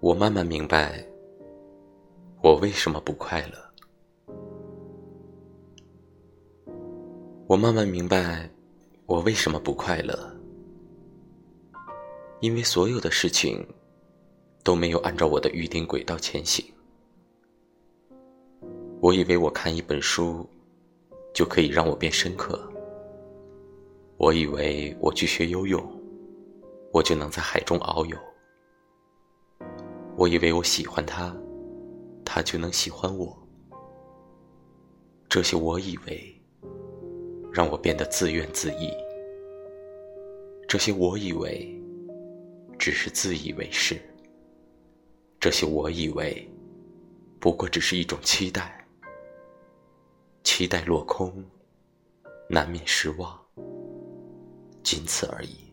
我慢慢明白，我为什么不快乐。我慢慢明白，我为什么不快乐。因为所有的事情都没有按照我的预定轨道前行。我以为我看一本书就可以让我变深刻。我以为我去学游泳，我就能在海中遨游。我以为我喜欢他，他就能喜欢我。这些我以为，让我变得自怨自艾。这些我以为，只是自以为是。这些我以为，不过只是一种期待。期待落空，难免失望，仅此而已。